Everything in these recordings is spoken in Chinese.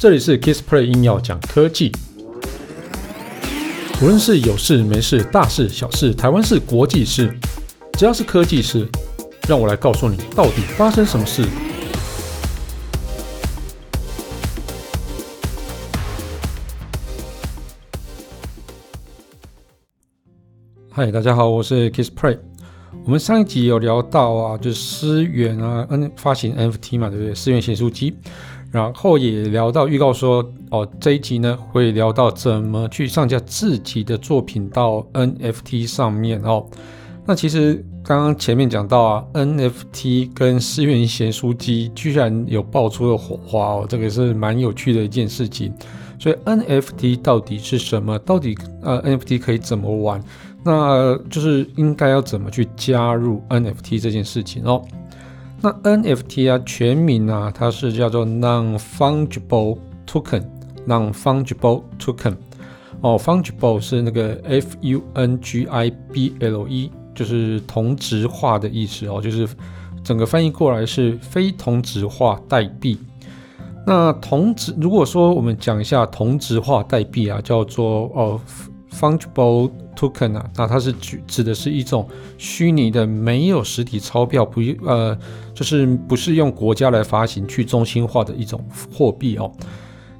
这里是 Kissplay 硬要讲科技。无论是有事没事、大事小事、台湾事、国际事，只要是科技事，让我来告诉你到底发生什么事。嗨，大家好，我是 Kissplay。我们上一集有聊到啊，就是思源啊，N 发行 NFT 嘛，对不对？思源咸酥鸡。然后也聊到预告说，哦，这一集呢会聊到怎么去上架自己的作品到 NFT 上面哦。那其实刚刚前面讲到啊，NFT 跟思源咸酥鸡居然有爆出了火花哦，这个是蛮有趣的一件事情。所以 NFT 到底是什么？到底呃 NFT 可以怎么玩？那就是应该要怎么去加入 NFT 这件事情哦。那 NFT 啊，全名啊，它是叫做 Non-Fungible Token，Non-Fungible Token。哦，Fungible 是那个 F-U-N-G-I-B-L-E，就是同质化的意思哦，就是整个翻译过来是非同质化代币。那同质，如果说我们讲一下同质化代币啊，叫做哦。Fungible token 啊，那它是指指的是一种虚拟的没有实体钞票，不呃，就是不是用国家来发行去中心化的一种货币哦。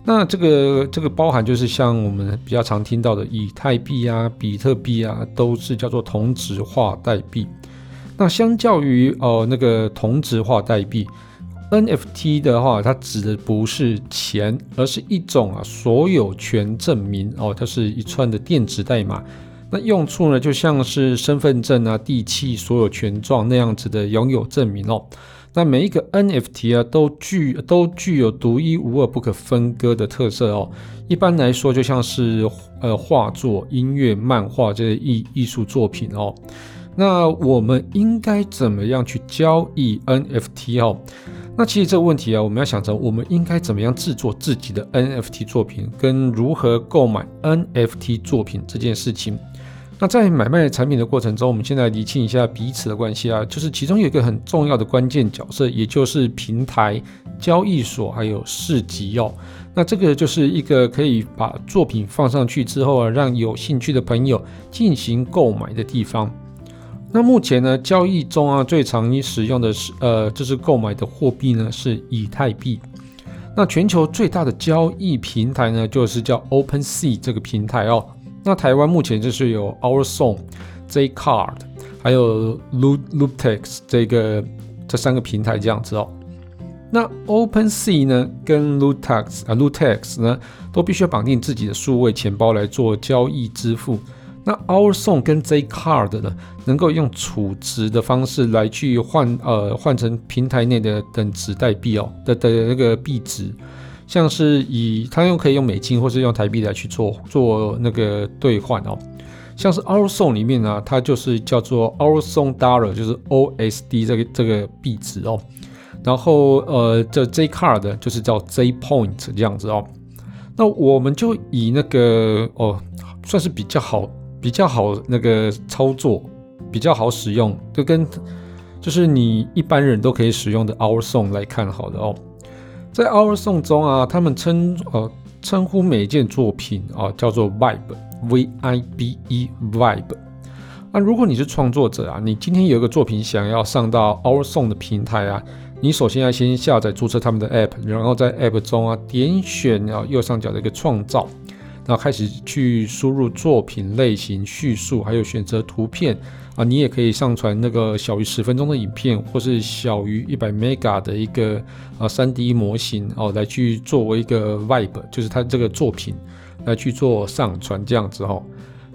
那这个这个包含就是像我们比较常听到的以太币啊、比特币啊，都是叫做同质化代币。那相较于哦、那个同质化代币。NFT 的话，它指的不是钱，而是一种啊所有权证明哦，它是一串的电子代码。那用处呢，就像是身份证啊、地契、所有权状那样子的拥有证明哦。那每一个 NFT 啊，都具都具有独一无二、不可分割的特色哦。一般来说，就像是呃画作、音乐、漫画这些艺艺术作品哦。那我们应该怎么样去交易 NFT 哦？那其实这个问题啊，我们要想着我们应该怎么样制作自己的 NFT 作品，跟如何购买 NFT 作品这件事情。那在买卖产品的过程中，我们现在厘清一下彼此的关系啊，就是其中有一个很重要的关键角色，也就是平台、交易所还有市集哦。那这个就是一个可以把作品放上去之后啊，让有兴趣的朋友进行购买的地方。那目前呢，交易中啊，最常使用的是呃，就是购买的货币呢是以太币。那全球最大的交易平台呢，就是叫 OpenSea 这个平台哦。那台湾目前就是有 OurSong、Zcard，还有 Lootex 这个这三个平台这样子哦。那 OpenSea 呢，跟 Lootex 啊 Lootex 呢，都必须要绑定自己的数位钱包来做交易支付。那 OurSong 跟 Zcard 呢，能够用储值的方式来去换呃换成平台内的等值代币哦的的那个币值，像是以它又可以用美金或是用台币来去做做那个兑换哦，像是 OurSong 里面呢，它就是叫做 OurSong Dollar，就是 OSD 这个这个币值哦，然后呃这 J Card 就是叫 J Point 这样子哦，那我们就以那个哦算是比较好。比较好那个操作，比较好使用，就跟就是你一般人都可以使用的 OurSong 来看好的哦。在 OurSong 中啊，他们称呃称呼每一件作品啊叫做 Vibe，V I B E Vibe。那如果你是创作者啊，你今天有一个作品想要上到 OurSong 的平台啊，你首先要先下载注册他们的 App，然后在 App 中啊点选啊右上角的一个创造。然后开始去输入作品类型、叙述，还有选择图片啊，你也可以上传那个小于十分钟的影片，或是小于一百 mega 的一个啊三 D 模型哦，来去作为一个 vibe，就是它这个作品来去做上传这样子哦。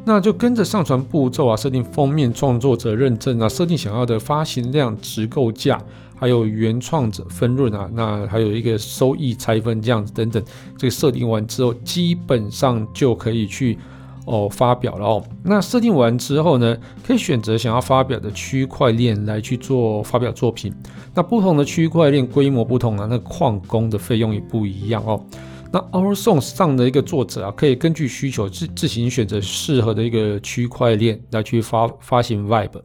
那就跟着上传步骤啊，设定封面创作者认证啊，设定想要的发行量、直购价。还有原创者分润啊，那还有一个收益拆分这样子等等，这个设定完之后，基本上就可以去哦发表了哦。那设定完之后呢，可以选择想要发表的区块链来去做发表作品。那不同的区块链规模不同啊，那矿工的费用也不一样哦。那 Our Songs 上的一个作者啊，可以根据需求自自行选择适合的一个区块链来去发发行 Vibe。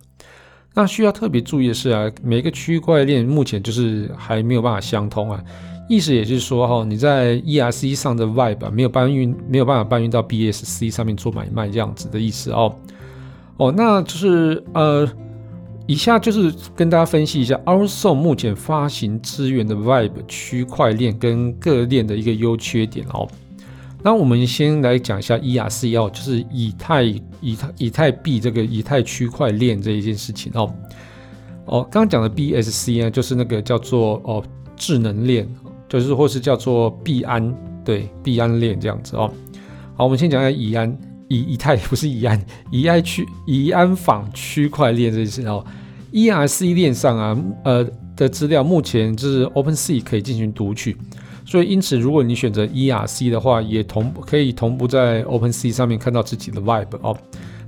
那需要特别注意的是啊，每个区块链目前就是还没有办法相通啊，意思也就是说哈，你在 ERC 上的 Vibe 没有搬运，没有办法搬运到 BSC 上面做买卖这样子的意思哦。哦，那就是呃，以下就是跟大家分析一下 OurSong 目前发行资源的 Vibe 区块链跟各链的一个优缺点哦。那我们先来讲一下 ERC 哦，就是以太以太以太币这个以太区块链这一件事情哦。哦，刚刚讲的 BSC 呢，就是那个叫做哦智能链。就是或是叫做币安，对币安链这样子哦。好，我们先讲下以安以以太不是以安以安区以安坊区块链这件事哦。ERC 链上啊呃的资料目前就是 OpenSea 可以进行读取，所以因此如果你选择 ERC 的话，也同可以同步在 OpenSea 上面看到自己的 Vibe 哦。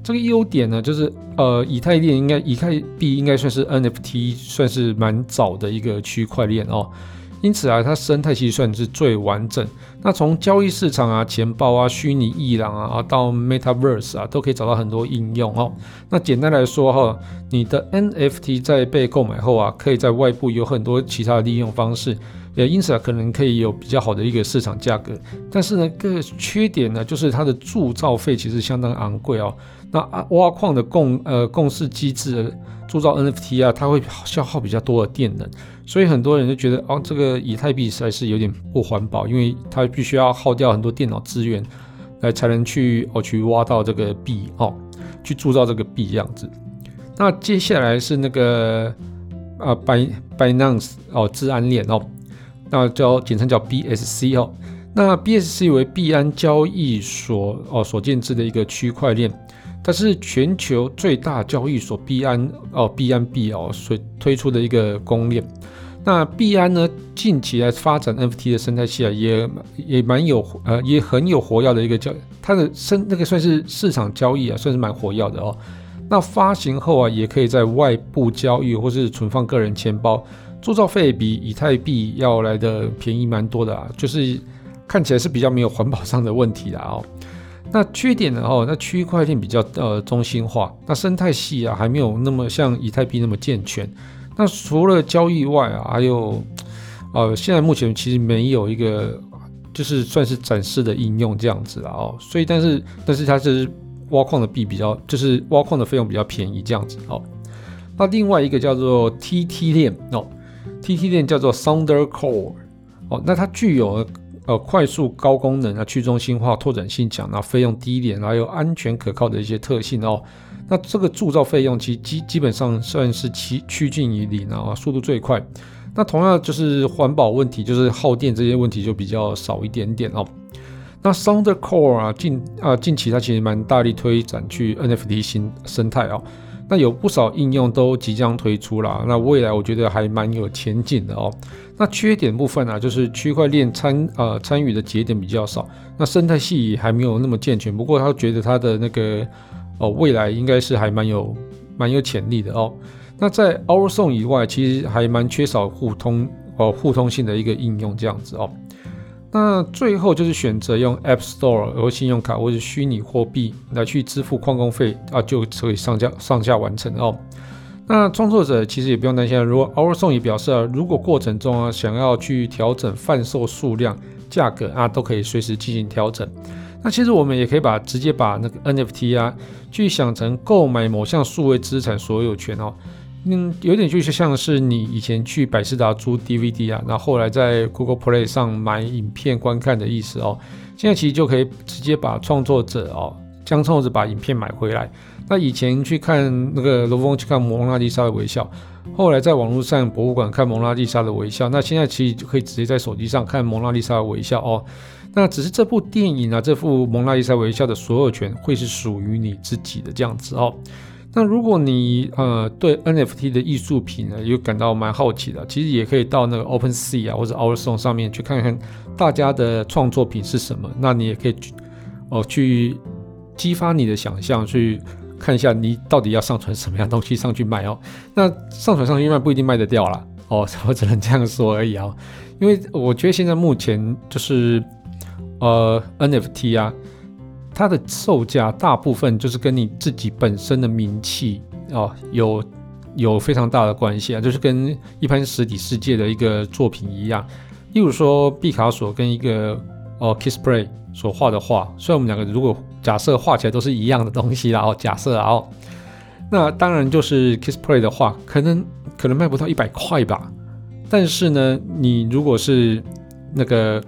这个优点呢，就是呃以太链应该以太币应该算是 NFT 算是蛮早的一个区块链哦。因此啊，它生态其实算是最完整。那从交易市场啊、钱包啊、虚拟艺廊啊，到 Metaverse 啊，都可以找到很多应用哦。那简单来说哈，你的 NFT 在被购买后啊，可以在外部有很多其他的利用方式，也因此啊，可能可以有比较好的一个市场价格。但是呢，个缺点呢，就是它的铸造费其实相当昂贵哦。那挖矿的共呃共识机制。铸造 NFT 啊，它会消耗比较多的电能，所以很多人就觉得哦，这个以太币实在是有点不环保，因为它必须要耗掉很多电脑资源来才能去哦去挖到这个币哦，去铸造这个币这样子。那接下来是那个啊 Binance 哦，智安链哦，那叫简称叫 BSC 哦，那 BSC 为币安交易所哦所建制的一个区块链。它是全球最大交易所币安哦，币安币哦所推出的一个公链。那币安呢，近期来发展 NFT 的生态系啊，也也蛮有呃，也很有活跃的一个交，它的生那个算是市场交易啊，算是蛮活跃的哦。那发行后啊，也可以在外部交易或是存放个人钱包，铸造费比以太币要来的便宜蛮多的啊，就是看起来是比较没有环保上的问题的哦。那缺点呢？哦，那区块链比较呃中心化，那生态系啊还没有那么像以太币那么健全。那除了交易外啊，还有呃现在目前其实没有一个就是算是展示的应用这样子了哦。所以但是但是它是挖矿的币比较就是挖矿的费用比较便宜这样子哦。那另外一个叫做 TT 链哦，TT 链叫做 Thunder Core 哦，那它具有。呃，快速、高功能啊，去中心化、拓展性强，然后费用低廉，还有安全可靠的一些特性哦。那这个铸造费用其基基本上算是趋趋近于零啊，速度最快。那同样就是环保问题，就是耗电这些问题就比较少一点点哦。那 Thunder Core 啊，近啊近期它其实蛮大力推展去 NFT 新生态哦。那有不少应用都即将推出了，那未来我觉得还蛮有前景的哦。那缺点部分啊，就是区块链参呃参与的节点比较少，那生态系还没有那么健全。不过他觉得他的那个哦未来应该是还蛮有蛮有潜力的哦。那在 OurSong 以外，其实还蛮缺少互通哦互通性的一个应用这样子哦。那最后就是选择用 App Store 和信用卡或者虚拟货币来去支付矿工费啊，就可以上架上架完成哦。那创作者其实也不用担心，如果 OurSong 也表示啊，如果过程中啊想要去调整贩售数量、价格啊，都可以随时进行调整。那其实我们也可以把直接把那个 NFT 啊，去想成购买某项数位资产所有权哦。嗯，有点就是像是你以前去百事达租 DVD 啊，然后后来在 Google Play 上买影片观看的意思哦。现在其实就可以直接把创作者哦，将创作者把影片买回来。那以前去看那个罗峰去看蒙娜丽莎的微笑，后来在网络上博物馆看蒙娜丽莎的微笑，那现在其实就可以直接在手机上看蒙娜丽莎的微笑哦。那只是这部电影啊，这幅蒙娜丽莎微笑的所有权会是属于你自己的这样子哦。那如果你呃对 NFT 的艺术品呢有感到蛮好奇的，其实也可以到那个 OpenSea 啊或者 OurSong 上面去看看大家的创作品是什么。那你也可以去哦去激发你的想象，去看一下你到底要上传什么样东西上去卖哦。那上传上去卖不一定卖得掉啦哦，我只能这样说而已啊。因为我觉得现在目前就是呃 NFT 啊。它的售价大部分就是跟你自己本身的名气哦有有非常大的关系啊，就是跟一般实体世界的一个作品一样，例如说毕卡索跟一个哦 Kissplay 所画的画，虽然我们两个如果假设画起来都是一样的东西啦，哦，假设啊，哦，那当然就是 Kissplay 的画可能可能卖不到一百块吧。但是呢，你如果是那个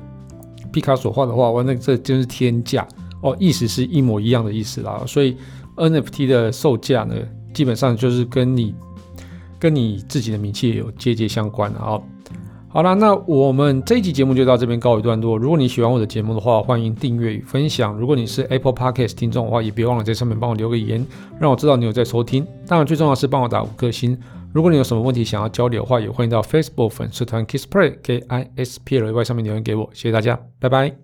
毕卡索画的话，哇，那这真是天价。哦，意思是一模一样的意思啦。所以 NFT 的售价呢，基本上就是跟你跟你自己的名气有节节相关的啊。好了，那我们这一集节目就到这边告一段落。如果你喜欢我的节目的话，欢迎订阅与分享。如果你是 Apple Podcast 听众的话，也别忘了在上面帮我留个言，让我知道你有在收听。当然，最重要是帮我打五颗星。如果你有什么问题想要交流的话，也欢迎到 Facebook 粉丝团 Kisplay K I S P L Y 上面留言给我。谢谢大家，拜拜。